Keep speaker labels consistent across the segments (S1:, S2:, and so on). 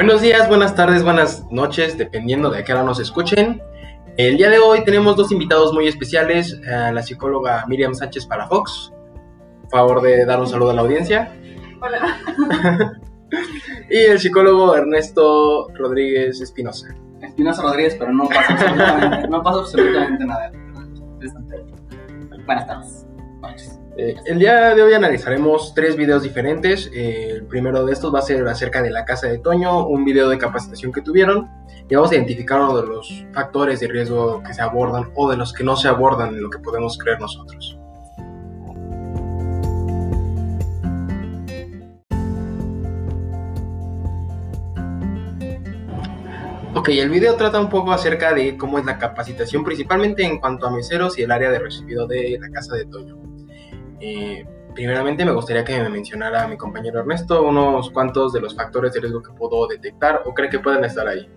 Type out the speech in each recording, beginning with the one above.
S1: Buenos días, buenas tardes, buenas noches, dependiendo de a qué hora nos escuchen. El día de hoy tenemos dos invitados muy especiales, a la psicóloga Miriam Sánchez Palafox. Por favor de dar un saludo a la audiencia.
S2: Hola.
S1: y el psicólogo Ernesto Rodríguez Espinosa.
S3: Espinosa Rodríguez, pero no pasa absolutamente, no pasa absolutamente nada. Buenas tardes. Noches.
S1: Eh, el día de hoy analizaremos tres videos diferentes. Eh, el primero de estos va a ser acerca de la casa de Toño, un video de capacitación que tuvieron. Y vamos a identificar uno de los factores de riesgo que se abordan o de los que no se abordan en lo que podemos creer nosotros. Ok, el video trata un poco acerca de cómo es la capacitación, principalmente en cuanto a meseros y el área de recibido de la casa de Toño. Eh, primeramente me gustaría que me mencionara mi compañero Ernesto unos cuantos de los factores de riesgo que puedo detectar o cree que pueden estar ahí.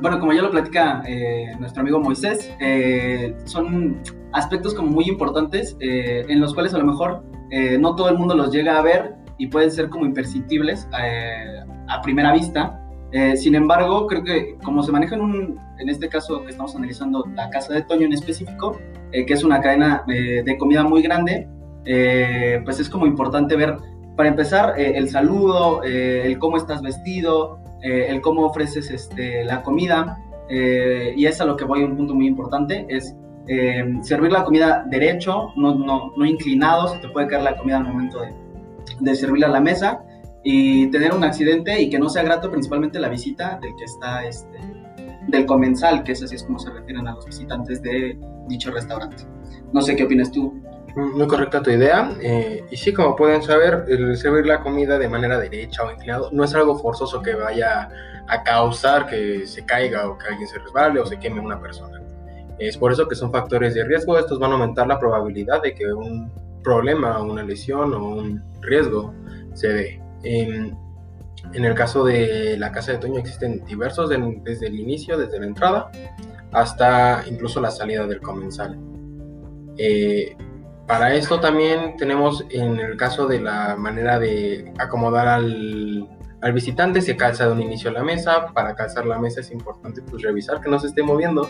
S3: bueno, como ya lo platica eh, nuestro amigo Moisés, eh, son aspectos como muy importantes en los cuales a lo mejor no todo el mundo los llega a ver y pueden ser como imperceptibles a primera vista, eh, sin embargo, creo que como se maneja en, un, en este caso que estamos analizando la casa de Toño en específico, eh, que es una cadena eh, de comida muy grande, pues es como importante ver, para empezar, el saludo, el cómo estás vestido, el cómo ofreces este, la comida, y es a lo que voy, un punto muy importante, es servir la comida derecho, no, no, no inclinado, se te puede caer la comida al momento de, de servirla a la mesa, y tener un accidente y que no sea grato principalmente la visita del que está este del comensal, que es así es como se refieren a los visitantes de dicho restaurante. No sé qué opinas tú.
S1: Muy correcta tu idea. Eh, y sí, como pueden saber, servir la comida de manera derecha o inclinado no es algo forzoso que vaya a causar que se caiga o que alguien se resbale o se queme una persona. Es por eso que son factores de riesgo. Estos van a aumentar la probabilidad de que un problema, una lesión o un riesgo se dé. En, el caso de la casa de Toño existen diversos desde el inicio, desde la entrada, hasta incluso la salida del comensal. Eh, para esto también tenemos en el caso de la manera de acomodar al, visitante, se calza de un inicio la mesa. Para calzar la mesa es importante pues, revisar que no se esté moviendo.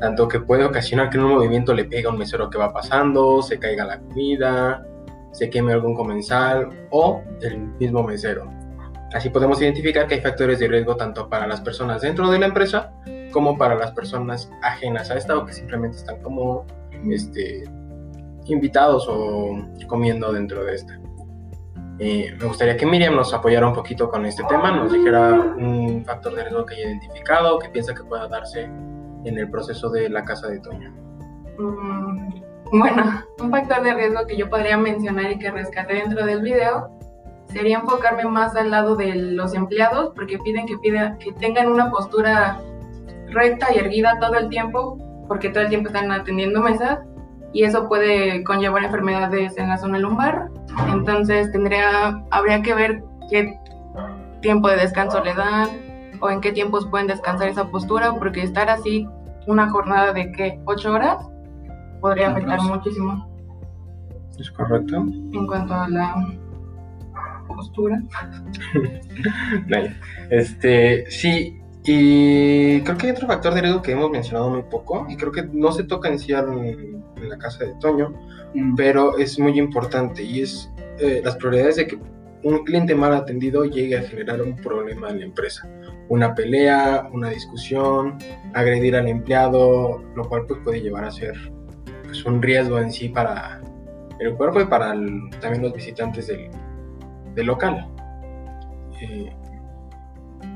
S1: Tanto que puede ocasionar que en un movimiento le pega a un mesero que va pasando, se caiga la comida, se queme algún comensal o el mismo mesero. Así podemos identificar que hay factores de riesgo tanto para las personas dentro de la empresa como para las personas ajenas a esta o que simplemente están como este, invitados o comiendo dentro de esta. Eh, me gustaría que Miriam nos apoyara un poquito con este tema, nos dijera un factor de riesgo que haya identificado, que piensa que pueda darse en el proceso de la casa de Toño.
S2: Mm, bueno, un factor de riesgo que yo podría mencionar y que rescate dentro del video sería enfocarme más al lado de los empleados porque piden que, pida, que tengan una postura recta y erguida todo el tiempo porque todo el tiempo están atendiendo mesas y eso puede conllevar enfermedades en la zona lumbar. Entonces tendría, habría que ver qué tiempo de descanso le dan o en qué tiempos pueden descansar esa postura porque estar así una jornada de que ocho horas podría afectar muchísimo.
S1: Es correcto.
S2: En cuanto a la postura.
S1: este, sí, y creo que hay otro factor de riesgo que hemos mencionado muy poco, y creo que no se toca en, en la casa de Toño, mm. pero es muy importante, y es eh, las probabilidades de que un cliente mal atendido llegue a generar un problema en la empresa. Una pelea, una discusión, agredir al empleado, lo cual pues, puede llevar a ser pues, un riesgo en sí para el cuerpo y para también los visitantes del, del local. Eh,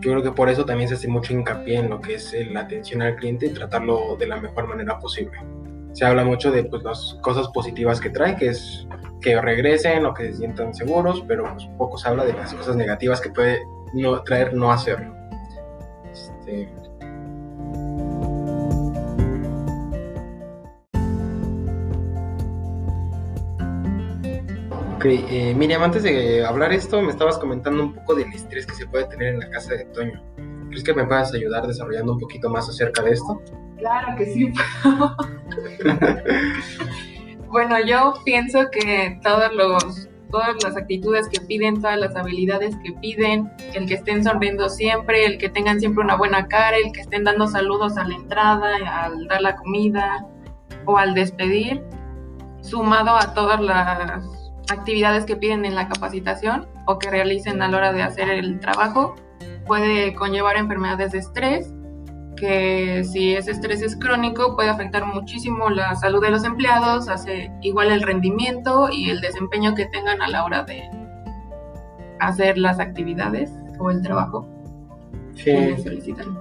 S1: yo creo que por eso también se hace mucho hincapié en lo que es la atención al cliente y tratarlo de la mejor manera posible. Se habla mucho de pues, las cosas positivas que trae, que es que regresen o que se sientan seguros, pero pues, poco se habla de las cosas negativas que puede no, traer no hacerlo. Este, Ok, eh, Miriam, antes de hablar esto, me estabas comentando un poco del estrés que se puede tener en la casa de Toño. ¿Crees que me puedas ayudar desarrollando un poquito más acerca de esto?
S2: Claro que sí. bueno, yo pienso que todos los todas las actitudes que piden, todas las habilidades que piden, el que estén sonriendo siempre, el que tengan siempre una buena cara, el que estén dando saludos a la entrada, al dar la comida o al despedir, sumado a todas las actividades que piden en la capacitación o que realicen a la hora de hacer el trabajo, puede conllevar enfermedades de estrés, que si ese estrés es crónico puede afectar muchísimo la salud de los empleados, hace igual el rendimiento y el desempeño que tengan a la hora de hacer las actividades o el trabajo
S1: Sí.
S2: que solicitan.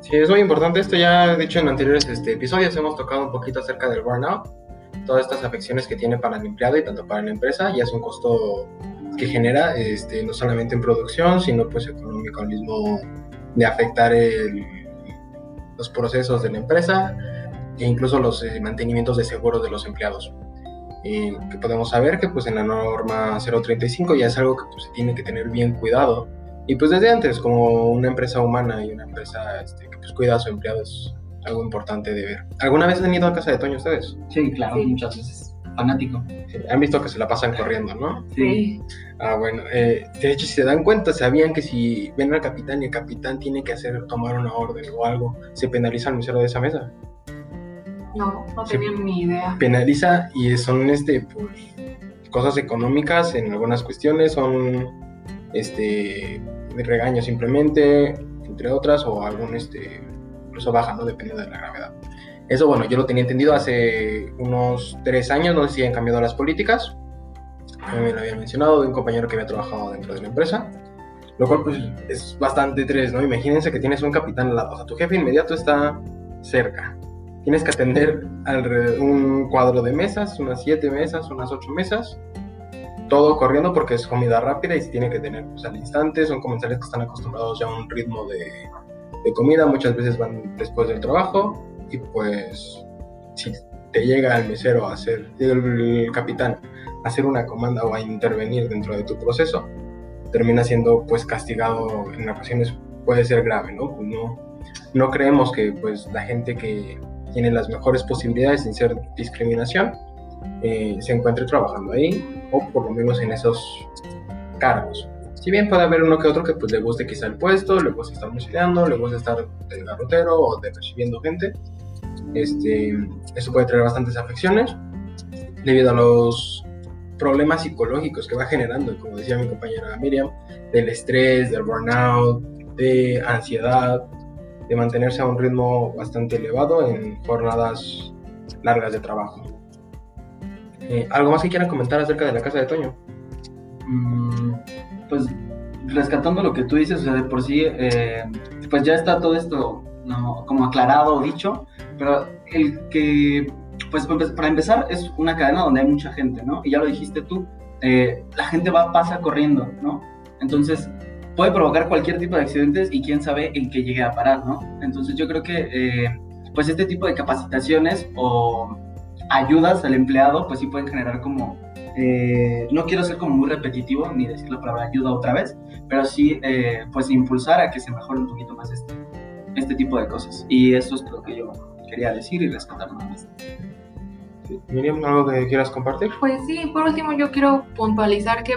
S1: Sí, es muy importante esto. Ya, de hecho, en anteriores este, episodios hemos tocado un poquito acerca del burnout, todas estas afecciones que tiene para el empleado y tanto para la empresa, y es un costo que genera este, no solamente en producción, sino pues económico al mismo de afectar el- los procesos de la empresa e incluso los eh, mantenimientos de seguros de los empleados. Y que podemos saber que pues en la norma 035 ya es algo que pues, se tiene que tener bien cuidado y pues desde antes, como una empresa humana y una empresa este, que pues cuida a su empleado es algo importante de ver. ¿Alguna vez han ido a casa de Toño ustedes?
S3: Sí, claro,
S2: Sí.
S3: muchas veces. Fanático.
S1: Sí, Han visto que se la pasan corriendo, ¿no?
S3: Sí.
S1: Ah, bueno, eh, de hecho, si se dan cuenta, sabían que si ven al capitán y el capitán tiene que hacer, tomar una orden o algo, se penaliza al mesero de esa mesa.
S2: No, no tenían ni idea.
S1: Penaliza y son este, pues, cosas económicas en algunas cuestiones, son este, de regaño simplemente, entre otras, o algún, este, incluso baja, ¿no? Dependiendo de la gravedad. Eso, bueno, yo lo tenía entendido hace unos tres años, no sé si han cambiado las políticas. A mí me lo habían mencionado de un compañero que había trabajado dentro de la empresa. Lo cual, pues, es bastante tres, ¿no? Imagínense que tienes un capitán al lado, o sea, tu jefe inmediato está cerca. Tienes que atender alrededor un cuadro de mesas, unas siete mesas, unas ocho mesas. Todo corriendo porque es comida rápida y se tiene que tener pues, al instante. Son comensales que están acostumbrados ya a un ritmo de, de comida. Muchas veces van después del trabajo y pues si te llega el mesero a hacer, el capitán a hacer una comanda o a intervenir dentro de tu proceso, termina siendo pues castigado en ocasiones puede ser grave, ¿no? Pues no, no creemos que pues la gente que tiene las mejores posibilidades sin ser discriminación eh, se encuentre trabajando ahí o por lo menos en esos cargos. Si bien puede haber uno que otro que pues le guste quizá el puesto, le guste estar musileando, le guste estar de garrotero o de recibiendo gente, este, eso puede traer bastantes afecciones debido a los problemas psicológicos que va generando, como decía mi compañera Miriam, del estrés, del burnout, de ansiedad, de mantenerse a un ritmo bastante elevado en jornadas largas de trabajo. Eh, ¿Algo más que quieran comentar acerca de la casa de Toño?
S3: Mm, pues rescatando lo que tú dices, o sea, de por sí, eh, pues ya está todo esto como aclarado o dicho, pero el que, pues empe- para empezar, es una cadena donde hay mucha gente, ¿no? Y ya lo dijiste tú, eh, la gente va, pasa corriendo, ¿no? Entonces, puede provocar cualquier tipo de accidentes y quién sabe en qué llegue a parar, ¿no? Entonces, yo creo que, eh, pues este tipo de capacitaciones o ayudas al empleado, pues sí pueden generar como eh, no quiero ser como muy repetitivo ni decir la palabra ayuda otra vez, pero sí eh, pues impulsar a que se mejore un poquito más este, este tipo de cosas. Y eso es lo que yo quería decir y rescatar nada más.
S1: Miriam, ¿algo que quieras compartir?
S2: Pues sí, por último yo quiero puntualizar que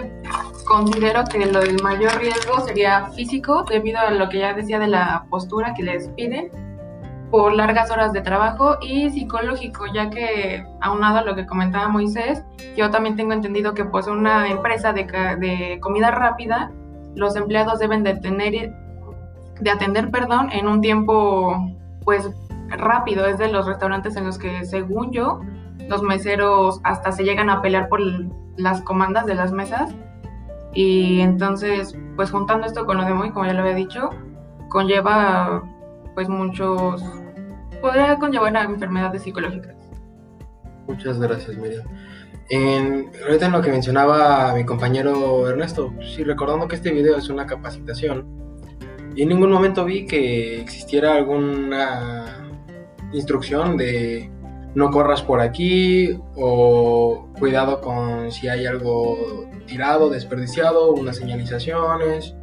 S2: considero que lo del mayor riesgo sería físico debido a lo que ya decía de la postura que les piden por largas horas de trabajo y psicológico, ya que aunado a lo que comentaba Moisés, yo también tengo entendido que pues una empresa de, de comida rápida, los empleados deben de tener de atender, perdón, en un tiempo pues rápido, es de los restaurantes en los que según yo los meseros hasta se llegan a pelear por las comandas de las mesas. Y entonces, pues juntando esto con lo de Moy, como ya lo había dicho, conlleva pues muchos, podría conllevar a enfermedades psicológicas.
S1: Muchas gracias, Miriam. En, ahorita en lo que mencionaba mi compañero Ernesto, sí, recordando que este video es una capacitación, y en ningún momento vi que existiera alguna instrucción de no corras por aquí o cuidado con si hay algo tirado, desperdiciado, unas señalizaciones,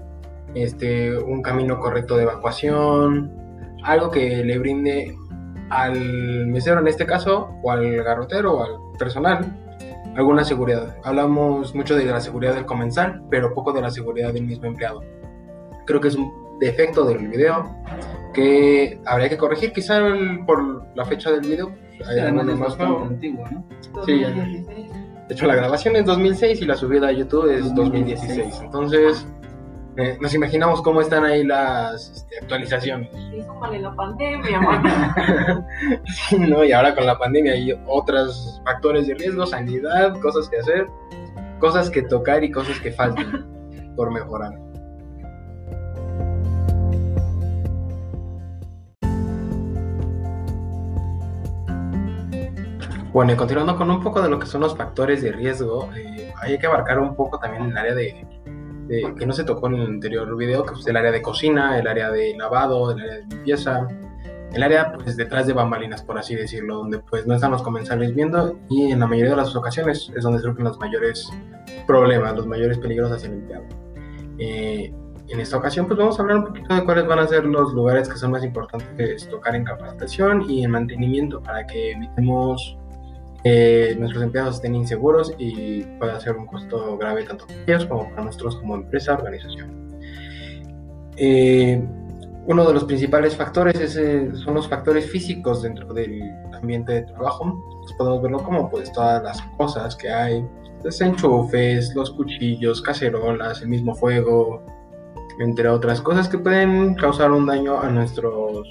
S1: este, un camino correcto de evacuación, algo que le brinde al mesero en este caso, o al garrotero, o al personal, alguna seguridad. Hablamos mucho de la seguridad del comensal, pero poco de la seguridad del mismo empleado. Creo que es un defecto del video que habría que corregir quizá por la fecha del video.
S3: Hay algo más antiguo, ¿no?
S1: Sí, de hecho la grabación es 2006 y la subida a YouTube es 2016. Entonces, eh, nos imaginamos cómo están ahí las este, actualizaciones.
S2: Sí, vale la pandemia,
S1: sí, ¿no? Y ahora con la pandemia hay otros factores de riesgo, sanidad, cosas que hacer, cosas que tocar y cosas que faltan por mejorar. Bueno, y continuando con un poco de lo que son los factores de riesgo, eh, hay que abarcar un poco también el área de, que no se tocó en el anterior video, que es el área de cocina, el área de lavado, el área de limpieza, el área pues detrás de bambalinas, por así decirlo, donde pues no están los comensales viendo y en la mayoría de las ocasiones es donde surgen los mayores problemas, los mayores peligros hacia el empleado. Eh, en esta ocasión pues vamos a hablar un poquito de cuáles van a ser los lugares que son más importantes tocar en capacitación y en mantenimiento para que evitemos eh, nuestros empleados estén inseguros y pueda ser un costo grave tanto para ellos como para nosotros como empresa, organización. Eh, uno de los principales factores eh, son los factores físicos dentro del ambiente de trabajo. Pues podemos verlo como pues todas las cosas que hay, los enchufes, los cuchillos, cacerolas, el mismo fuego, entre otras cosas que pueden causar un daño a nuestros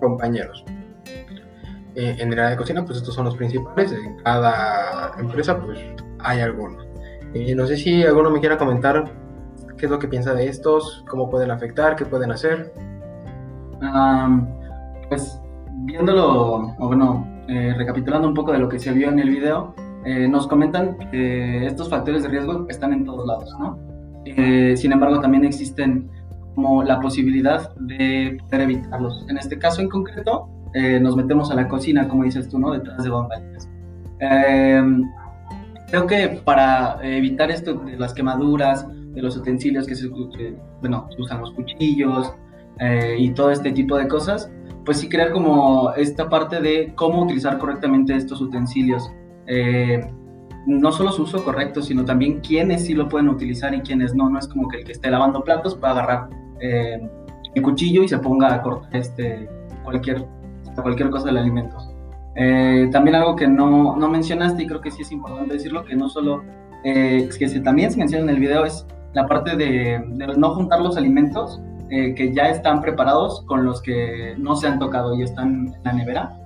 S1: compañeros. Eh, en el área de cocina, pues estos son los principales. En cada empresa, pues hay alguno. Eh, no sé si alguno me quiera comentar qué es lo que piensa de estos, cómo pueden afectar, qué pueden hacer.
S3: pues viéndolo, o bueno, eh, recapitulando un poco de lo que se vio en el video, nos comentan que estos factores de riesgo están en todos lados, ¿no? sin embargo, también existen como la posibilidad de poder evitarlos. En este caso en concreto, eh, nos metemos a la cocina, como dices tú, ¿no? Detrás de bambalinas. Eh, creo que para evitar esto de las quemaduras, de los utensilios que se, bueno, usan los cuchillos eh, y todo este tipo de cosas, pues sí crear como esta parte de cómo utilizar correctamente estos utensilios. no solo su uso correcto, sino también quiénes sí lo pueden utilizar y quiénes no. No es como que el que esté lavando platos pueda agarrar el cuchillo y se ponga a cortar este, cualquier cualquier cosa del alimento. Eh, también algo que no, no, mencionaste y creo que sí es importante decirlo, que no solo, eh, que se, también se menciona en el video es la parte de, no juntar los alimentos eh, que ya están preparados con los que no se han tocado y están en la nevera.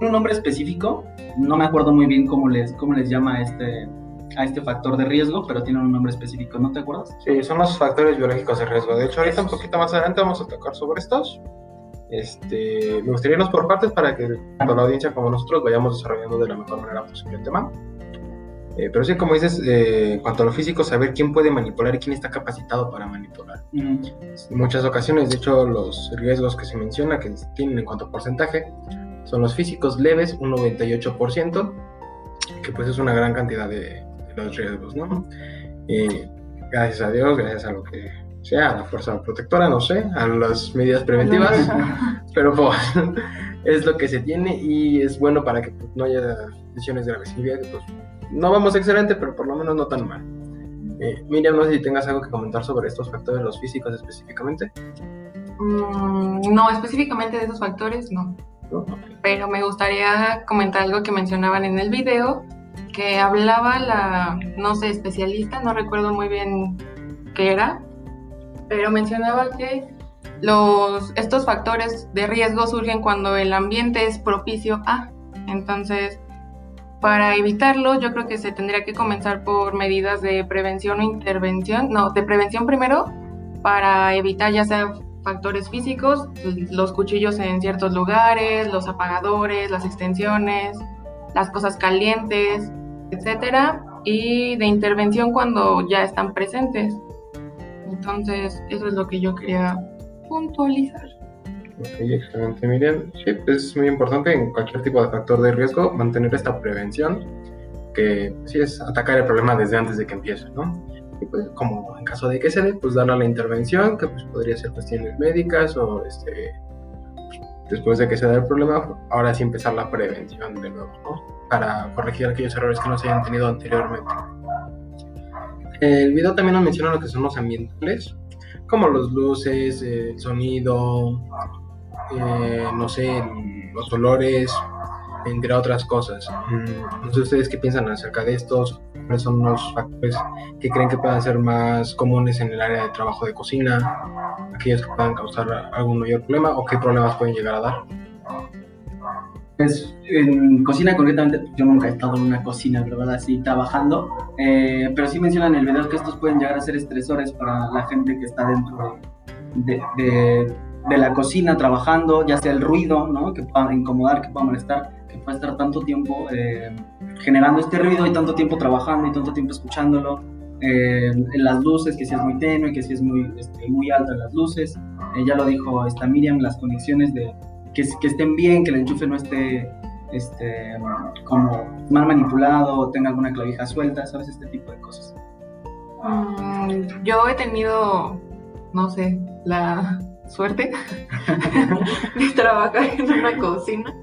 S3: Un nombre específico, no me acuerdo muy bien cómo les, cómo les llama a este, a este factor de riesgo, pero tiene un nombre específico, ¿no te acuerdas?
S1: Sí, son los factores biológicos de riesgo. De hecho, ahorita un poquito más adelante vamos a tocar sobre estos. Este, me gustaría irnos por partes para que tanto la audiencia como nosotros vayamos desarrollando de la mejor manera posible el tema. Eh, pero sí, como dices, eh, en cuanto a lo físico, saber quién puede manipular y quién está capacitado para manipular. En muchas ocasiones, de hecho, los riesgos que se menciona, que tienen en cuanto a porcentaje, son los físicos leves, un 98%, que pues es una gran cantidad de, los riesgos, ¿no? Eh, gracias a Dios, gracias a lo que sea a la fuerza protectora, no sé, a las medidas preventivas, pero pues, es lo que se tiene y es bueno para que pues, no haya lesiones graves. Y pues, no vamos excelente, pero por lo menos no tan mal. Eh, Miriam, no sé si tengas algo que comentar sobre estos factores, los físicos específicamente.
S2: Mm, no, específicamente de esos factores, no. Pero me gustaría comentar algo que mencionaban en el video, que hablaba la, no sé, especialista, no recuerdo muy bien qué era, pero mencionaba que los, estos factores de riesgo surgen cuando el ambiente es propicio a. Entonces, para evitarlo, yo creo que se tendría que comenzar por medidas de prevención o intervención, no, de prevención primero, para evitar ya sea factores físicos, los cuchillos en ciertos lugares, los apagadores, las extensiones, las cosas calientes, etcétera, y de intervención cuando ya están presentes. Entonces, eso es lo que yo quería puntualizar.
S1: Ok, excelente, Miriam. Sí, es muy importante en cualquier tipo de factor de riesgo mantener esta prevención, que sí es atacar el problema desde antes de que empiece, ¿no? Y pues, como en caso de que se dé, pues darle la intervención, que pues podría ser cuestiones médicas o este, después de que se da el problema, ahora sí empezar la prevención de nuevo, ¿no? Para corregir aquellos errores que no se hayan tenido anteriormente. El video también nos menciona lo que son los ambientales, como los luces, el sonido, eh, no sé, los olores, entre otras cosas. Mm, No sé ustedes qué piensan acerca de estos, cuáles son los factores que creen que puedan ser más comunes en el área de trabajo de cocina, aquellos que puedan causar algún mayor problema o qué problemas pueden llegar a dar.
S3: Pues en cocina concretamente, yo nunca he estado en una cocina, ¿verdad? Así trabajando, eh, pero sí mencionan en el video que estos pueden llegar a ser estresores para la gente que está dentro de, de- de la cocina trabajando, ya sea el ruido, ¿no? Que pueda incomodar, que pueda molestar, que pueda estar tanto tiempo eh, generando este ruido y tanto tiempo trabajando y tanto tiempo escuchándolo. Eh, en las luces, que si es muy tenue, que si es muy, este, muy alta las luces. Eh, ya lo dijo esta Miriam, las conexiones de que, estén bien, que el enchufe no esté este, como mal manipulado tenga alguna clavija suelta, ¿sabes? Este tipo de cosas.
S2: Mm, yo he tenido, no sé, la suerte de trabajar en una cocina.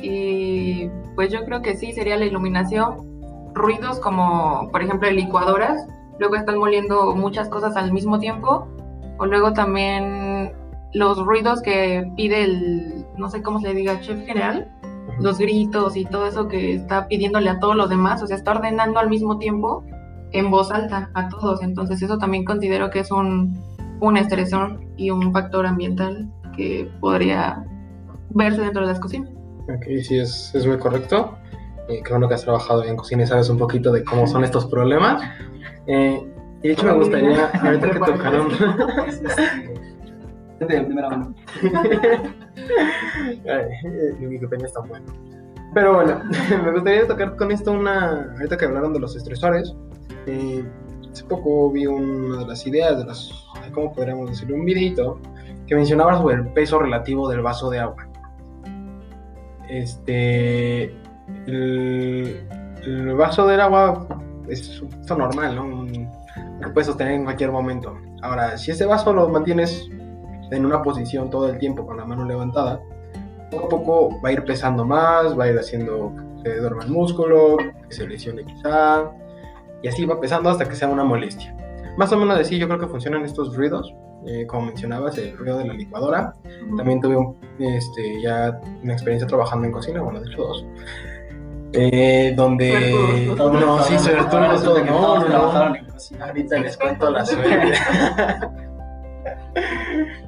S2: Y pues yo creo que sí, sería la iluminación. Ruidos como, por ejemplo, licuadoras. Luego están moliendo muchas cosas al mismo tiempo. O luego también los ruidos que pide el, no sé cómo se le diga, chef general. Los gritos y todo eso que está pidiéndole a todos los demás. O sea, está ordenando al mismo tiempo en voz alta a todos. Entonces eso también considero que es un, un estresor y un factor ambiental que podría verse dentro de las cocinas.
S1: Ok, sí, es, es muy correcto. Eh, qué bueno que has trabajado en cocina y sabes un poquito de cómo son estos problemas. Eh, y de hecho me gustaría, ahorita que tocaron...
S3: De primera mano.
S1: Mi Wikipedia está bueno. Pero bueno, me gustaría tocar con esto una. Ahorita que hablaron de los estresores. eh, hace poco vi una de las ideas, de las. ¿Cómo podríamos decirlo? Un videito que mencionaba sobre el peso relativo del vaso de agua. Este. El, el vaso del agua es un normal, ¿no? Que puedes sostener en cualquier momento. Ahora, si ese vaso lo mantienes en una posición todo el tiempo con la mano levantada, poco a poco va a ir pesando más, va a ir haciendo que se duerma el músculo, que se lesione quizá, y así va pesando hasta que sea una molestia. Más o menos así yo creo que funcionan estos ruidos, eh, como mencionabas, el ruido de la licuadora. También tuve un- este, ya una experiencia trabajando en cocina, bueno, de hecho dos. eh, donde...
S2: Suertudos.
S1: No, sí,
S3: que
S1: no, no,
S3: en cocina.
S1: Ahorita les cuento la suerte.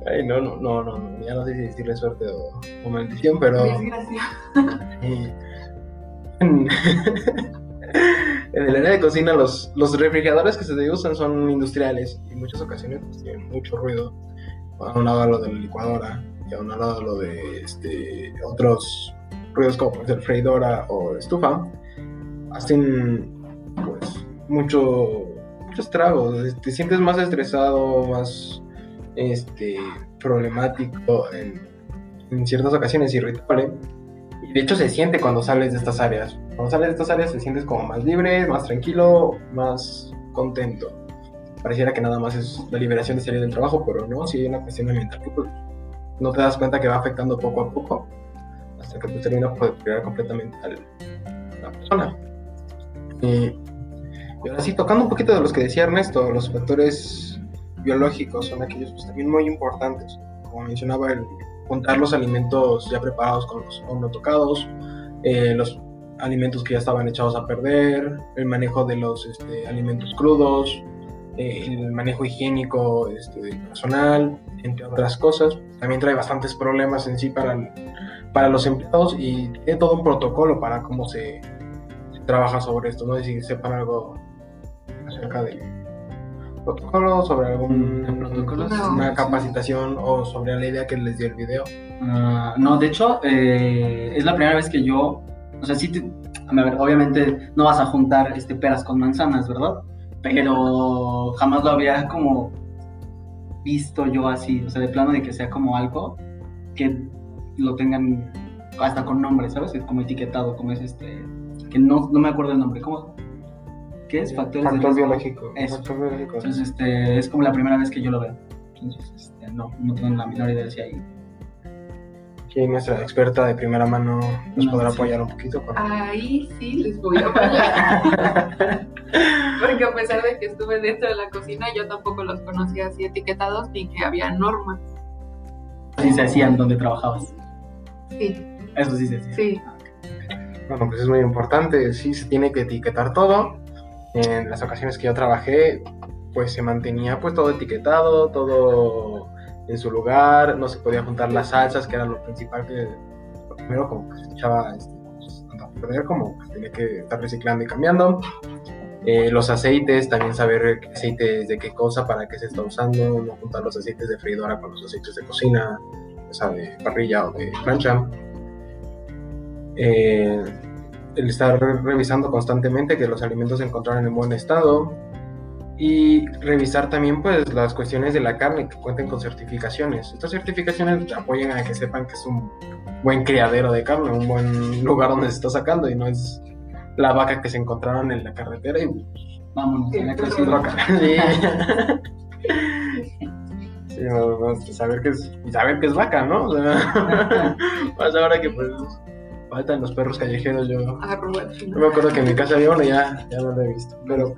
S1: Ay, no, no, no, no, no, ya no sé si decirle suerte o, o maldición, pero
S2: Desgracia.
S1: en, en el área de cocina los, los refrigeradores que se usan son industriales y en muchas ocasiones pues, tienen mucho ruido. A un lado lo de la licuadora y a un lado lo de este, otros ruidos como puede ser freidora o estufa. Hacen pues mucho, mucho estrago. Te sientes más estresado, más este, problemático en, en ciertas ocasiones, irritable. Y de hecho se siente cuando sales de estas áreas. Cuando sales de estas áreas te sientes como más libre, más tranquilo, más contento. Pareciera que nada más es la liberación de salir del trabajo, pero no, si hay una cuestión ambiental pues, no te das cuenta que va afectando poco a poco hasta que pues, termina por crear completamente a la persona. Y, y ahora sí, tocando un poquito de los que decía Ernesto, los factores biológicos son aquellos pues, también muy importantes. Como mencionaba, el juntar los alimentos ya preparados con los no tocados, eh, los alimentos que ya estaban echados a perder, el manejo de los este, alimentos crudos, eh, el manejo higiénico este, del personal, entre otras cosas. También trae bastantes problemas en sí para, el- para los empleados y tiene todo un protocolo para cómo se, se trabaja sobre esto. No sé si sepan algo acerca del protocolo, sobre algún
S3: ¿De protocolos?
S1: Una capacitación o sobre la idea que les dio el video.
S3: Ah, no, de hecho, eh, es la primera vez que yo, o sea, sí, te- a ver, obviamente no vas a juntar este, peras con manzanas, ¿verdad? Pero jamás lo había como visto yo así, o sea, de plano de que sea como algo que lo tengan hasta con nombre, ¿sabes? Es como etiquetado, como es este, que no, no me acuerdo el nombre, ¿cómo? ¿Qué es? Factores de
S1: Factor
S3: riesgo.
S1: biológico.
S3: Eso.
S1: Factor biológico.
S3: Entonces, este, es como la primera vez que yo lo veo. Entonces, este, no, no tengo la menor idea de si hay
S1: Aquí nuestra experta de primera mano nos
S3: No,
S1: podrá
S3: sí.
S1: apoyar un poquito con...
S2: Ahí sí les voy a apoyar. Porque a pesar de que estuve dentro de la cocina, yo tampoco los conocía así etiquetados ni que había normas.
S3: Así se hacían donde trabajabas.
S2: Sí,
S3: Eso sí se hacía.
S2: sí.
S1: Bueno, pues es muy importante, sí se tiene que etiquetar todo. En las ocasiones que yo trabajé, pues se mantenía pues todo etiquetado, todo en su lugar, no se podía juntar las salsas, que era lo principal que lo primero como que se echaba este, pues, a perder como que tenía que estar reciclando y cambiando. Eh, los aceites, también saber qué aceites de qué cosa, para qué se está usando, no juntar los aceites de freidora con los aceites de cocina, o sea, de parrilla o de plancha. Eh, el estar re- revisando constantemente que los alimentos se encontraran en buen estado y revisar también pues las cuestiones de la carne que cuenten con certificaciones. Estas certificaciones apoyan a que sepan que es un buen criadero de carne, un buen lugar donde se está sacando y no es la vaca que se encontraron en la carretera y
S3: Vámonos,
S2: pero-
S3: crecí.
S1: vaca. Sí. No, no, saber que es, saber que es vaca, ¿no? O sea, más ahora que pues faltan los perros callejeros, yo
S2: Arroba
S1: yo
S2: chino.
S1: me acuerdo que en mi casa había uno, ya, ya no lo he visto. Pero,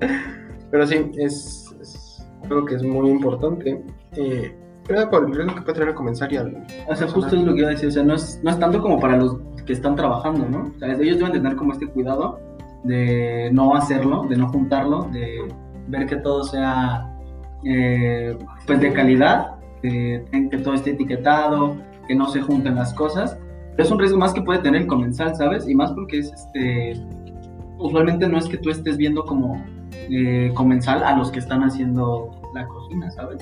S1: pero sí, es, es algo que es muy importante. Eh, pero por el riesgo que puede tener al comenzar y.
S3: O sea, justo es lo que iba a decir, o sea, no es, no es tanto como para los que están trabajando, ¿no? O sea, ellos deben tener como este cuidado de no hacerlo, de no juntarlo, de ver que todo sea eh, pues de calidad, que, que todo esté etiquetado, que no se junten las cosas. Pero es un riesgo más que puede tener el comensal, ¿sabes? Y más porque es este. Usualmente no es que tú estés viendo como eh, comensal a los que están haciendo la cocina, ¿sabes?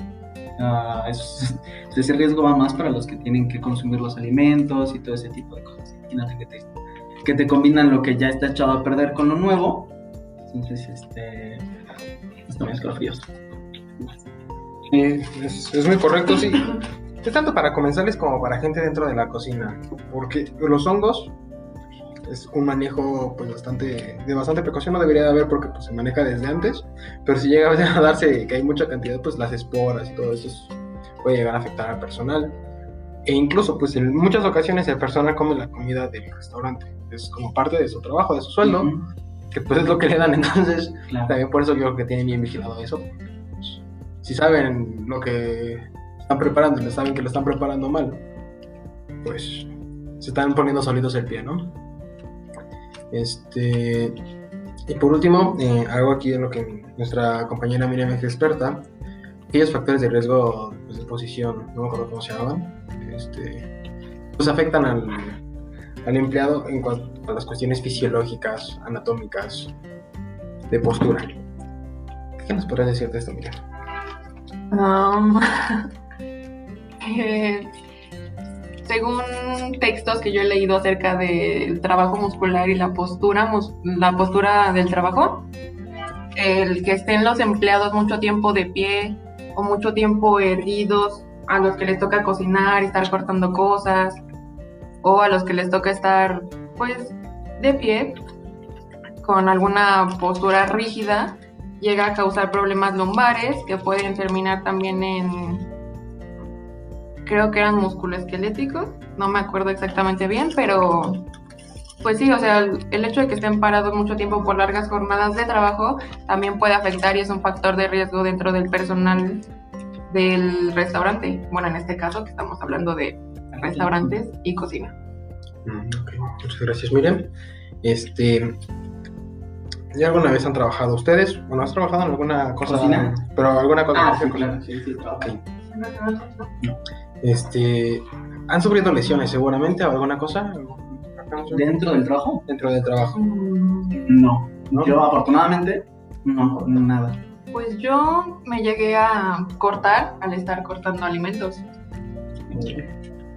S3: Ah, es- ese riesgo va más para los que tienen que consumir los alimentos y todo ese tipo de cosas. Imagínate que te, que te combinan lo que ya está echado a perder con lo nuevo. Entonces, este. Está muy escalofríos.
S1: Sí, es, es muy correcto, sí. Es tanto para comensales como para gente dentro de la cocina. Porque los hongos es un manejo pues bastante de bastante precaución no debería de haber porque pues, se maneja desde antes pero si llega a darse que hay mucha cantidad pues las esporas y todo eso es- puede llegar a afectar al personal e incluso pues en muchas ocasiones el personal come la comida del restaurante es como parte de su trabajo de su sueldo
S3: Ujú,
S1: que pues es lo que le dan entonces
S3: Claro.
S1: también por eso yo creo que tienen bien vigilado eso. Pues, si saben lo que están preparando le saben que lo están preparando mal, pues se están poniendo solitos el pie, ¿no? Este. Y por último, eh, algo aquí en lo que nuestra compañera Miriam es experta, aquellos factores de riesgo pues, de posición, no me acuerdo cómo se llamaban, este, pues afectan al, al empleado en cuanto a las cuestiones fisiológicas, anatómicas, de postura. ¿Qué nos podrías decir de esto, Miriam?
S2: Um, eh, según textos que yo he leído acerca del trabajo muscular y la postura, la postura del trabajo, el que estén los empleados mucho tiempo de pie o mucho tiempo erguidos, a los que les toca cocinar estar cortando cosas, o a los que les toca estar pues de pie con alguna postura rígida, llega a causar problemas lumbares que pueden terminar también en, creo que eran musculoesqueléticos, no me acuerdo exactamente bien, pero pues sí, o sea, el, el hecho de que estén parados mucho tiempo por largas jornadas de trabajo también puede afectar y es un factor de riesgo dentro del personal del restaurante. Bueno, en este caso que estamos hablando de restaurantes y cocina.
S1: Mm, ok, Muchas gracias, Miriam. Este. ¿Ya alguna vez han trabajado ustedes? Bueno, ¿has trabajado en alguna cosa?
S3: ¿Cocina?
S1: Pero alguna cosa.
S3: Ah, sí, claro, sí, sí, trabajo.
S1: Ok. Este. ¿Han sufrido lesiones seguramente o alguna cosa?
S3: ¿Dentro del trabajo?
S1: Dentro del trabajo.
S3: No.
S1: ¿No?
S3: Yo, afortunadamente, no, nada.
S2: Pues yo me llegué a cortar al estar cortando alimentos.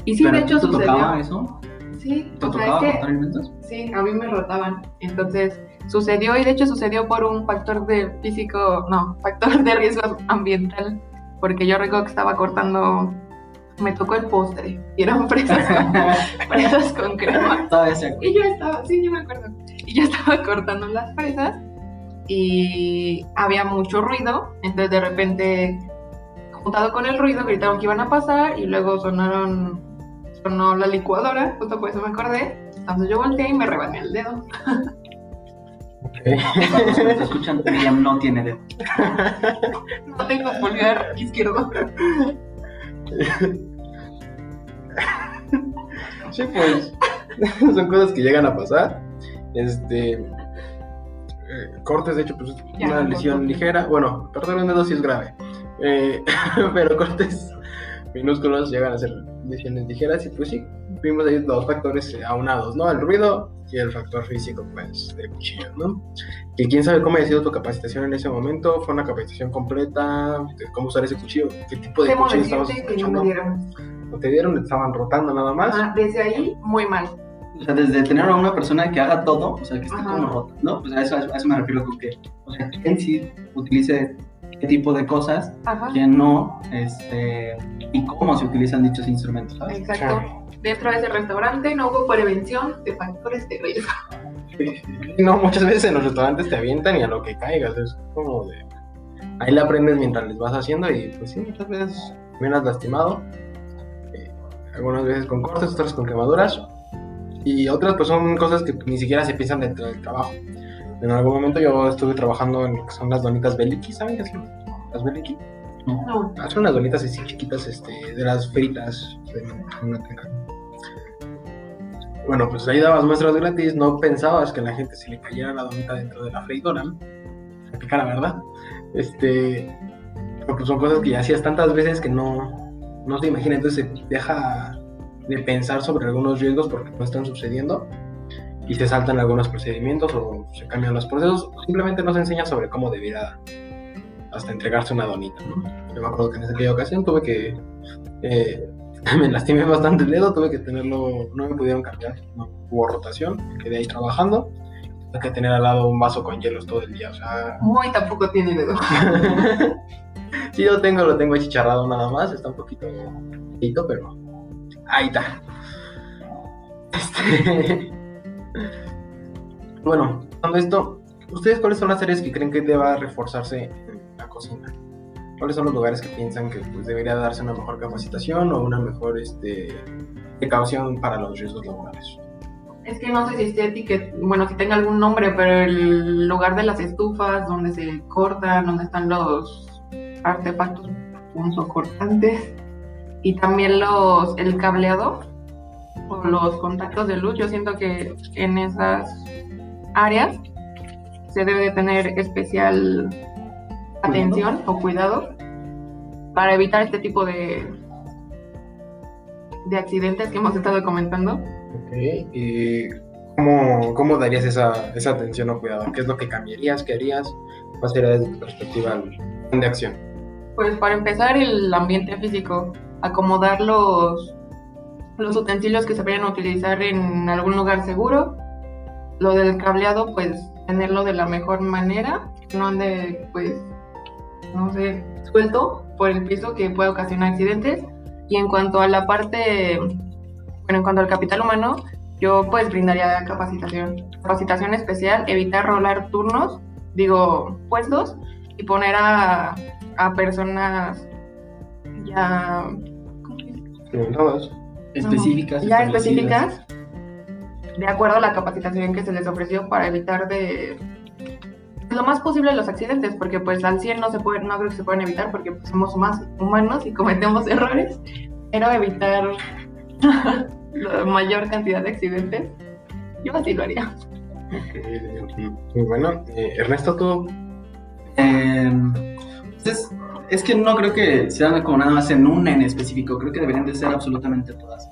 S2: Y sí,
S3: ¿Pero
S2: de hecho
S3: ¿Te tocaba
S2: sucedió.
S3: eso?
S2: Sí,
S3: ¿Te tocaba
S2: es que
S3: cortar alimentos?
S2: sí, a mí me rotaban. Entonces sucedió y de hecho sucedió por un factor de físico, no, factor de riesgo ambiental. Porque yo recuerdo que estaba cortando, me tocó el postre y eran fresas, fresas con crema.
S3: Todavía se.
S2: Y yo estaba, sí, yo me acuerdo. Y yo estaba cortando las fresas y había mucho ruido. Entonces de repente juntado con el ruido, gritaron que iban a pasar y luego sonaron, sonó la licuadora, justo por eso me acordé. Entonces yo volteé y me rebané el dedo.
S3: Para los que te escuchan, Miriam no tiene dedo.
S2: No tengo pulgar izquierdo.
S1: Sí, pues son cosas que llegan a pasar. Este eh, cortes, de hecho, pues
S2: Ya,
S1: una lesión ligera. Bueno, perder un dedo sí es grave. Eh, pero cortes minúsculos llegan a ser lesiones ligeras y pues sí, vimos ahí dos factores eh, aunados, ¿no? El ruido y el factor físico, pues, del cuchillo, ¿no? Que quién sabe cómo ha sido tu capacitación en ese momento, fue una capacitación completa, de cómo usar ese cuchillo, qué tipo de
S2: Temo
S1: cuchillo estabas
S2: decirte que no me
S1: escuchando.
S2: dieron.
S1: ¿O te dieron? ¿Te estaban rotando nada más?
S2: Ah, desde ahí, muy mal.
S3: O sea, desde tener a una persona que haga todo, o sea, que esté
S2: Ajá.
S3: como rota, ¿no? Pues a eso, a eso me refiero con que, o sea, quién sí utilice qué tipo de cosas,
S2: Ajá.
S3: quién no, este, y cómo se utilizan dichos instrumentos, ¿sabes?
S2: Exacto. Dentro de ese restaurante no hubo prevención de factores de riesgo.
S1: No, muchas veces en los restaurantes te avientan y a lo que caigas, es como de... Ahí la aprendes mientras les vas haciendo y pues sí, muchas veces vienes lastimado, eh, algunas veces con cortes, otras con quemaduras y otras pues son cosas que ni siquiera se piensan dentro del trabajo. En algún momento yo estuve trabajando en lo que son las donitas Beliki, ¿saben qué son las Beliki?
S2: No.
S1: Ah, son unas donitas así chiquitas este, de las fritas de manteca. Bueno, pues ahí dabas muestras gratis, no pensabas que a la gente se le cayera la donita dentro de la freidora, se picara, ¿verdad? Este, pues son cosas que ya hacías tantas veces que no, no se imagina, entonces se deja de pensar sobre algunos riesgos porque no están sucediendo y se saltan algunos procedimientos o se cambian los procesos, simplemente no se enseña sobre cómo debiera hasta entregarse una donita, ¿no? Yo me acuerdo que en aquella ocasión tuve que. eh, me lastimé bastante el dedo, tuve que tenerlo. No me pudieron cambiar, no hubo rotación, quedé ahí trabajando. Tuve que tener al lado un vaso con hielos todo el día, o sea.
S2: Muy tampoco tiene dedo.
S1: sí, lo tengo, lo tengo achicharrado nada más, está un poquito. pero. Ahí está. Este. Bueno, con esto, ¿ustedes cuáles son las áreas que creen que deba reforzarse en la cocina? ¿Cuáles son los lugares que piensan que pues, debería darse una mejor capacitación o una mejor este, precaución para los riesgos laborales?
S2: Es que no sé si esté etiquet, bueno, si tenga algún nombre, pero el lugar de las estufas, donde se cortan, donde están los artefactos punzocortantes y también los el cableado o los contactos de luz, yo siento que en esas áreas se debe de tener especial atención o cuidado para evitar este tipo de de accidentes que hemos estado comentando.
S1: Ok, ¿y cómo, cómo darías esa, esa atención o cuidado? ¿Qué es lo que cambiarías? ¿Qué harías? ¿Cuál sería desde tu perspectiva de acción?
S2: Pues para empezar el ambiente físico, acomodar los, los utensilios que se vayan a utilizar en algún lugar seguro. Lo del cableado, pues tenerlo de la mejor manera, no ande, pues, no sé, suelto por el piso que puede ocasionar accidentes. Y en cuanto a la parte, bueno, en cuanto al capital humano, yo pues brindaría capacitación, capacitación especial, evitar rolar turnos, digo, puestos, y poner a, a personas ya ¿cómo.
S3: Específicas.
S2: ya específicas de acuerdo a la capacitación que se les ofreció para evitar de lo más posible los accidentes porque pues al 100 no se puede no creo que se pueden evitar porque pues, somos más humanos y cometemos errores pero evitar la mayor cantidad de accidentes yo así lo haría
S1: Ok, Muy bueno. Eh, Ernesto, tú.
S3: Eh, entonces, es que no creo que sean como nada más en una en específico, creo que deberían de ser absolutamente todas.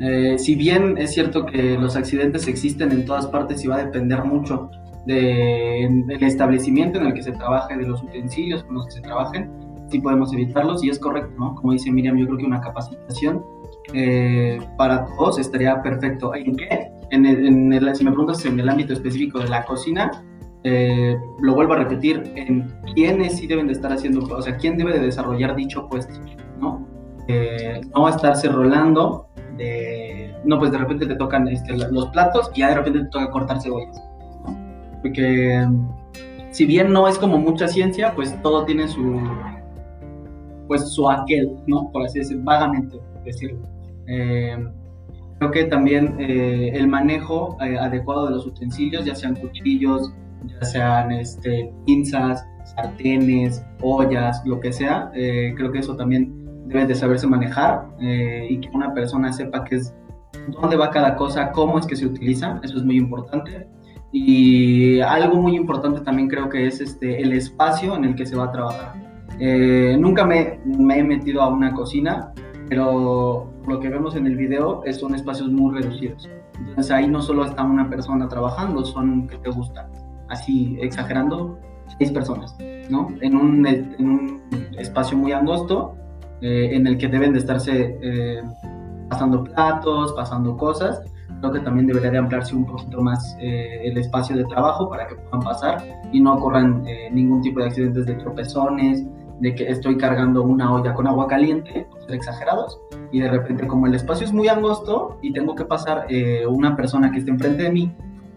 S3: Eh, si bien es cierto que los accidentes existen en todas partes y va a depender mucho de- del establecimiento en el que se trabaje, de los utensilios con los que se trabajen, sí podemos evitarlos y es correcto, ¿no? Como dice Miriam, yo creo que una capacitación eh, para todos estaría perfecto. ¿En qué? Si me preguntas en el ámbito específico de la cocina, eh, lo vuelvo a repetir, en quiénes sí deben de estar haciendo, o sea, quién debe de desarrollar dicho puesto, ¿no? Eh, no estarse rolando de, no, pues de repente te tocan este, los platos y ya de repente te toca cortar cebollas, ¿no? Porque si bien no es como mucha ciencia, pues todo tiene su, pues su aquel, ¿no? Por así decirlo, vagamente decirlo. Eh, creo que también eh, el manejo eh, adecuado de los utensilios, ya sean cuchillos, ya sean este, pinzas, sartenes, ollas, lo que sea, creo que eso también debe de saberse manejar y que una persona sepa qué es dónde va cada cosa, cómo es que se utiliza, eso es muy importante. Y algo muy importante también creo que es este, el espacio en el que se va a trabajar. Eh, nunca me, me, he metido a una cocina, pero lo que vemos en el video son espacios muy reducidos. Entonces ahí no solo está una persona trabajando, son, ¿qué te gusta? Así, exagerando, seis personas, ¿no? En un, espacio muy angosto, eh, en el que deben de estarse eh, pasando platos, pasando cosas. Creo que también debería de ampliarse un poquito más eh, el espacio de trabajo para que puedan pasar y no ocurran ningún tipo de accidentes de tropezones, de que estoy cargando una olla con agua caliente, exagerados, y de repente como el espacio es muy angosto y tengo que pasar una persona que esté enfrente de mí,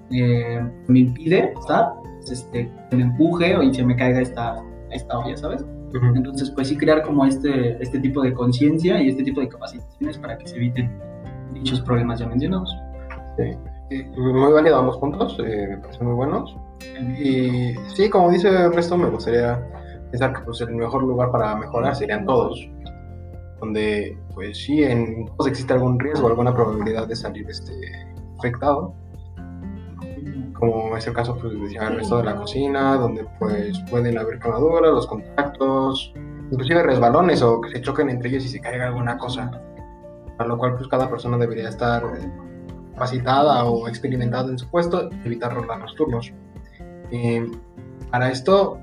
S3: me impide estar, este, que me empuje o y se me caiga esta, esta olla, ¿sabes? Entonces, pues sí crear como este, este tipo de conciencia y este tipo de capacitaciones para que se eviten dichos problemas ya mencionados.
S1: Sí. Muy válido ambos puntos, eh, me parecen muy buenos. Y sí, como dice el resto, me gustaría pensar que pues, el mejor lugar para mejorar serían todos, donde pues sí, en todos existe algún riesgo, alguna probabilidad de salir este, afectado como es el caso pues, el resto de la cocina, donde pues pueden haber quemaduras, los contactos, inclusive resbalones o que se choquen entre ellos y se caiga alguna cosa, para lo cual pues cada persona debería estar capacitada o experimentada en su puesto, evitar rolar los turnos. Eh, para esto,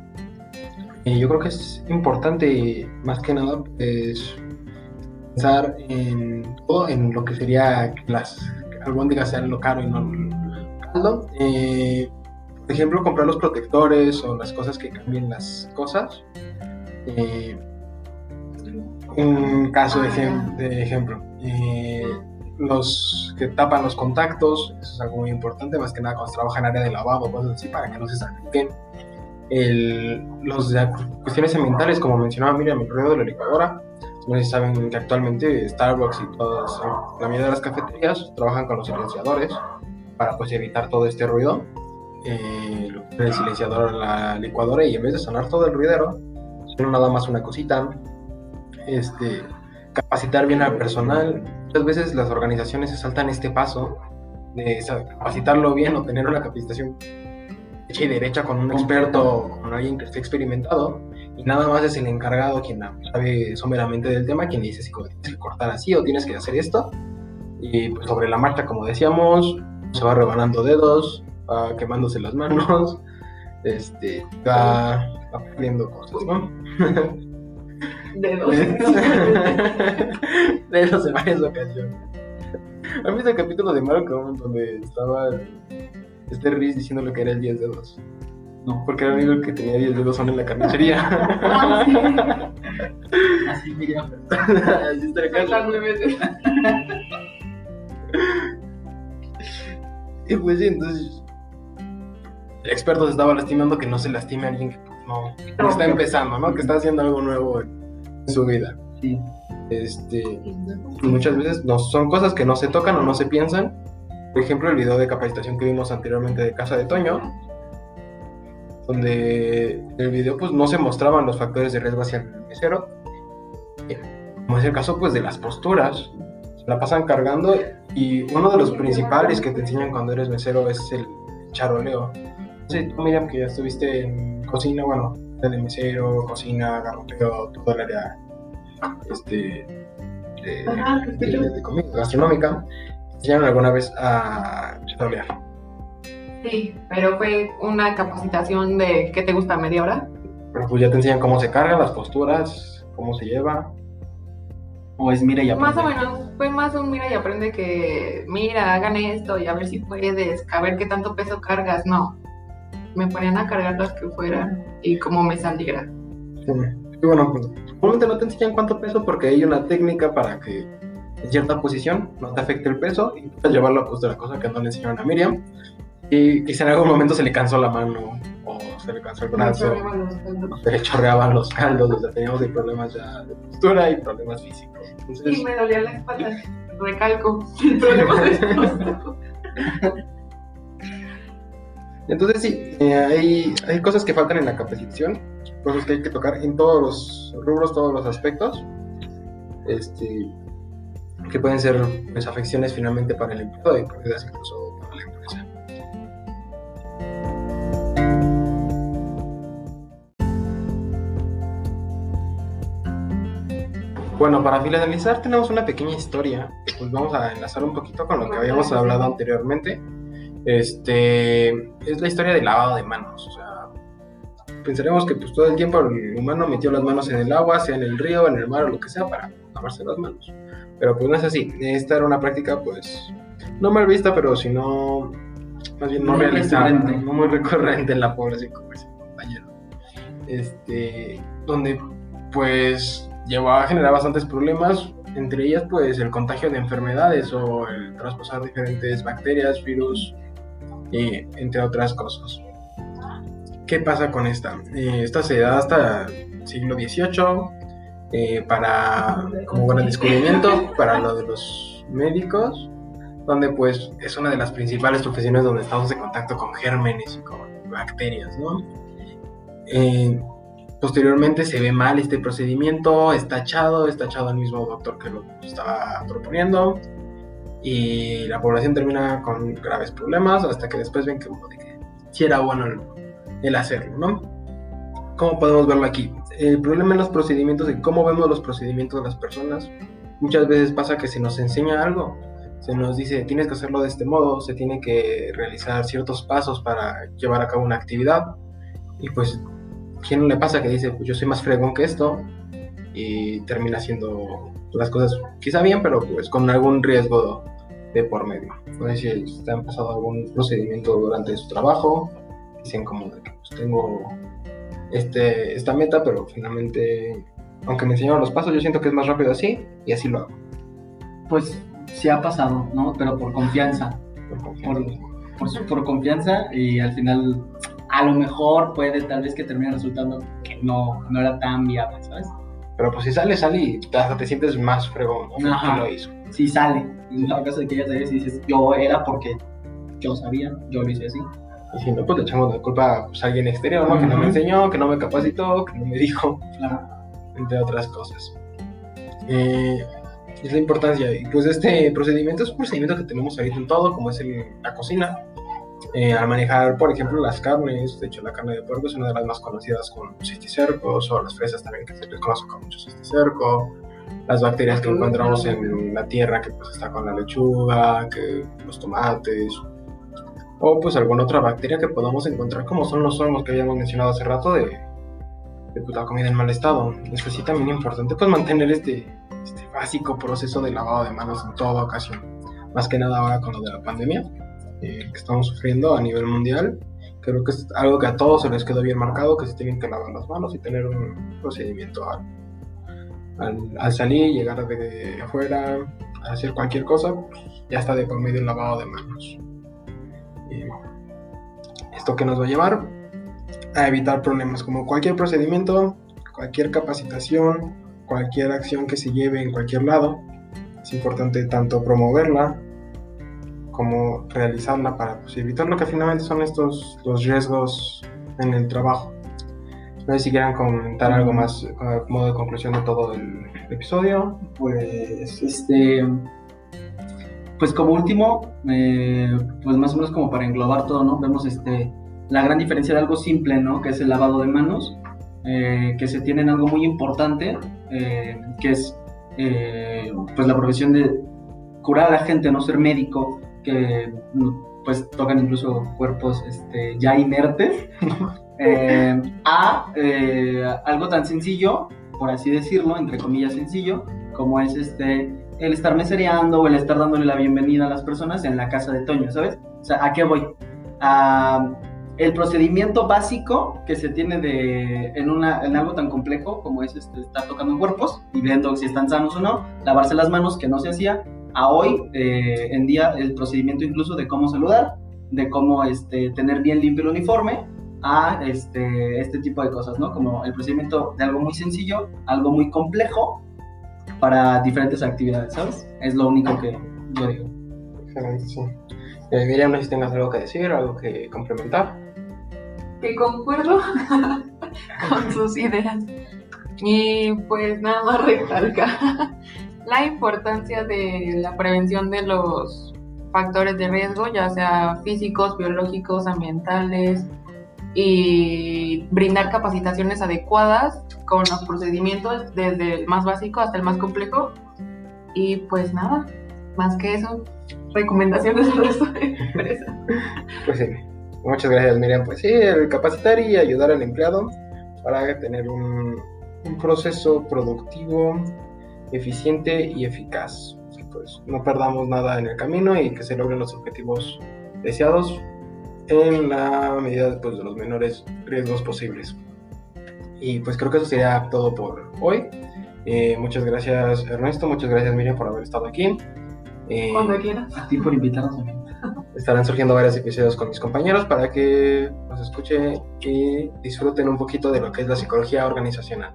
S1: eh, yo creo que es importante más que nada pues, pensar en todo, en lo que sería que las albóndigas sean lo caro y no eh, por ejemplo, comprar los protectores o las cosas que cambien las cosas. Eh, un caso de, ejemplo, eh, los que tapan los contactos, eso es algo muy importante, más que nada cuando se trabaja en área de lavado, cosas así, para que no se salpiquen. los de cuestiones ambientales, como mencionaba Miriam, el ruido de la licuadora, no sé si saben que actualmente Starbucks y todas, la mayoría de las cafeterías trabajan con los silenciadores para pues evitar todo este ruido. Eh, el silenciador la licuadora y en vez de sonar todo el ruidero, suena nada más una cosita. Este, capacitar bien al personal. Muchas veces las organizaciones se saltan este paso de capacitarlo bien o tener una capacitación hecha y derecha con un experto o con alguien que esté experimentado y nada más es el encargado quien sabe someramente del tema quien dice si tienes que cortar así o tienes que hacer esto y pues sobre la marcha como decíamos se va rebanando dedos, va quemándose las manos, este, va, perdiendo cosas, ¿no?
S2: Dedos.
S1: dedos en varias ocasiones. ¿Han visto el capítulo de Malcolm donde estaba este Riz diciendo lo que era el 10 dedos? No, porque era el único que tenía 10 dedos son en la carnicería.
S2: Ah, sí.
S3: Así mira.
S1: Así está
S2: nueve dedos.
S1: Y pues sí, entonces el experto se estaba lastimando que no se lastime a alguien que pues, no, no está empezando, ¿no? Que está haciendo algo nuevo en su vida.
S3: Sí.
S1: Este, muchas veces no, son cosas que no se tocan o no se piensan. Por ejemplo, el video de capacitación que vimos anteriormente de Casa de Toño, donde en el video pues no se mostraban los factores de riesgo hacia el mesero, como es el caso pues de las posturas, la pasan cargando y uno de los principales que te enseñan cuando eres mesero es el charoleo. Sí, tú Miriam que ya estuviste en cocina, bueno, de mesero, cocina, garroteo, todo el área este, de, comida gastronómica, ¿te enseñaron alguna vez a charolear?
S2: Sí, pero fue una capacitación de, ¿qué te gusta? ¿Media hora?
S1: Pero pues ya te enseñan cómo se cargan las posturas, cómo se lleva.
S3: ¿O es mira y aprende?
S2: Más o menos, fue más un mira y aprende que, mira, hagan esto y a ver si puedes, a ver qué tanto peso cargas. No, me ponían a cargar las que fueran y como me saliera.
S1: Sí. Y bueno, pues, normalmente no te enseñan cuánto peso porque hay una técnica para que en cierta posición no te afecte el peso y puedes llevarlo a postura, cosa que no le enseñaron a Miriam. Y quizá en algún momento se le cansó la mano se le cansó el brazo,
S2: chorreaban los caldos.
S1: se le chorreaban los caldos, o sea, teníamos ahí problemas ya de postura y problemas físicos. Entonces,
S2: Y me dolía la espalda. Recalco. El problema de
S1: entonces sí, eh, hay, hay cosas que faltan en la capacitación, cosas que hay que tocar en todos los rubros, todos los aspectos, este, que pueden ser pues, afecciones finalmente para el empleado y pérdidas incluso Bueno, para finalizar tenemos una pequeña historia, que pues vamos a enlazar un poquito con lo que habíamos hablado anteriormente. Este es la historia del lavado de manos. O sea, pensaremos que pues todo el tiempo el humano metió las manos en el agua, sea en el río, en el mar o lo que sea, para lavarse las manos. Pero pues no es así. Esta era una práctica pues no mal vista, pero si no, más bien no
S3: Muy
S1: realizada,
S3: recurrente.
S1: no muy recurrente en la población como ese compañero. Este, donde pues llegó a generar bastantes problemas, entre ellas pues el contagio de enfermedades o el traspasar diferentes bacterias, virus, y entre otras cosas. ¿Qué pasa con esta? Eh, esta se da hasta el siglo XVIII eh, para como gran descubrimiento para lo de los médicos, donde pues es una de las principales profesiones donde estamos en contacto con gérmenes y con bacterias, ¿no? Eh, Posteriormente se ve mal este procedimiento, es tachado, es tachado al mismo doctor que lo estaba proponiendo y la población termina con graves problemas hasta que después ven que, de que sí era bueno el, el hacerlo, ¿no? ¿Cómo podemos verlo aquí? El problema en los procedimientos y cómo vemos los procedimientos de las personas, muchas veces pasa que se nos enseña algo, se nos dice tienes que hacerlo de este modo, se tiene que realizar ciertos pasos para llevar a cabo una actividad y pues ¿quién no le pasa que dice, pues yo soy más fregón que esto? Y termina haciendo las cosas quizá bien, pero pues con algún riesgo de por medio. No sé si han pasado algún procedimiento durante su trabajo, dicen como de que pues tengo este, esta meta, pero finalmente, aunque me enseñaron los pasos, yo siento que es más rápido así y así lo hago.
S3: Pues sí ha pasado, ¿no? Pero por confianza.
S1: por
S3: Por,
S1: confianza.
S3: por, su- por confianza y al final a lo mejor puede tal vez que termine resultando que no, no era tan viable, ¿sabes?
S1: Pero pues si sale, sale y hasta te sientes más fregón, ¿no?
S3: Ajá.
S1: ¿Quién lo hizo?
S3: Sí sale. En el caso de que ya sabes y dices, yo era porque yo sabía, yo lo hice así.
S1: Y si no, pues le echamos la culpa pues, a alguien exterior, ¿no? Que no me enseñó, que no me capacitó, que no me dijo.
S3: Claro.
S1: entre otras cosas. Eh, es la importancia, y pues este procedimiento es un procedimiento que tenemos ahorita en todo, como es el- la cocina. Eh, al manejar, por ejemplo, las carnes, de hecho la carne de puerco es una de las más conocidas con cisticercos, o las fresas también que se les conoce con mucho cisticerco, las bacterias que encontramos en la tierra que pues está con la lechuga, que los tomates, o pues alguna otra bacteria que podamos encontrar como son los hongos que habíamos mencionado hace rato de, de pues, la comida en mal estado. Es sí también importante pues mantener este, este básico proceso de lavado de manos en toda ocasión. Más que nada ahora con lo de la pandemia eh, que estamos sufriendo a nivel mundial. Creo que es algo que a todos se les quedó bien marcado, que se tienen que lavar las manos y tener un procedimiento al, al, al salir, llegar de afuera, hacer cualquier cosa, ya está de por medio el lavado de manos. ¿Esto que nos va a llevar? a evitar problemas como cualquier procedimiento, cualquier capacitación, cualquier acción que se lleve en cualquier lado. Es importante tanto promoverla como realizarla para pues, evitar lo que finalmente son estos los riesgos en el trabajo. No sé si quieran comentar algo más eh, como modo de conclusión de todo el episodio.
S3: Pues, este. Pues como último, eh, pues más o menos como para englobar todo, ¿no? Vemos este, la gran diferencia de algo simple, ¿no? Que es el lavado de manos, eh, que se tiene en algo muy importante, eh, que es eh, pues la profesión de curar a la gente, no ser médico, que pues tocan incluso cuerpos este, ya inertes, eh, a eh, algo tan sencillo, por así decirlo, entre comillas sencillo, como es este el estar mesereando o el estar dándole la bienvenida a las personas en la casa de Toño, ¿sabes? O sea, ¿a qué voy? A el procedimiento básico que se tiene de, en, una, en algo tan complejo como es este, estar tocando cuerpos y viendo si están sanos o no, lavarse las manos, que no se hacía, a hoy eh, en día el procedimiento incluso de cómo saludar, de cómo este, tener bien limpio el uniforme, a este, este tipo de cosas, ¿no? Como el procedimiento de algo muy sencillo, algo muy complejo para diferentes actividades, ¿sabes? Es lo único que yo digo.
S1: Excelente, sí. Eh, Miriam, no sé si tengas algo que decir, algo que complementar.
S2: que concuerdo con sus ideas. Y pues nada más recalcar la importancia de la prevención de los factores de riesgo, ya sea físicos, biológicos, ambientales, y brindar capacitaciones adecuadas con los procedimientos desde el más básico hasta el más complejo. Y pues nada, más que eso, recomendaciones al resto de empresas.
S1: Pues sí, muchas gracias Miriam. Pues sí, el capacitar y ayudar al empleado para tener un proceso productivo, eficiente y eficaz. Que, Pues no perdamos nada en el camino y que se logren los objetivos deseados en la medida pues, de los menores riesgos posibles. Y pues creo que eso sería todo por hoy. Eh, muchas gracias Ernesto, muchas gracias Miriam por haber estado aquí. Eh,
S2: Cuando quieras.
S3: A ti por invitarnos también.
S1: estarán surgiendo varios episodios con mis compañeros para que nos escuchen y disfruten un poquito de lo que es la psicología organizacional.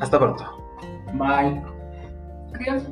S1: Hasta pronto.
S3: Bye.
S2: Adeus.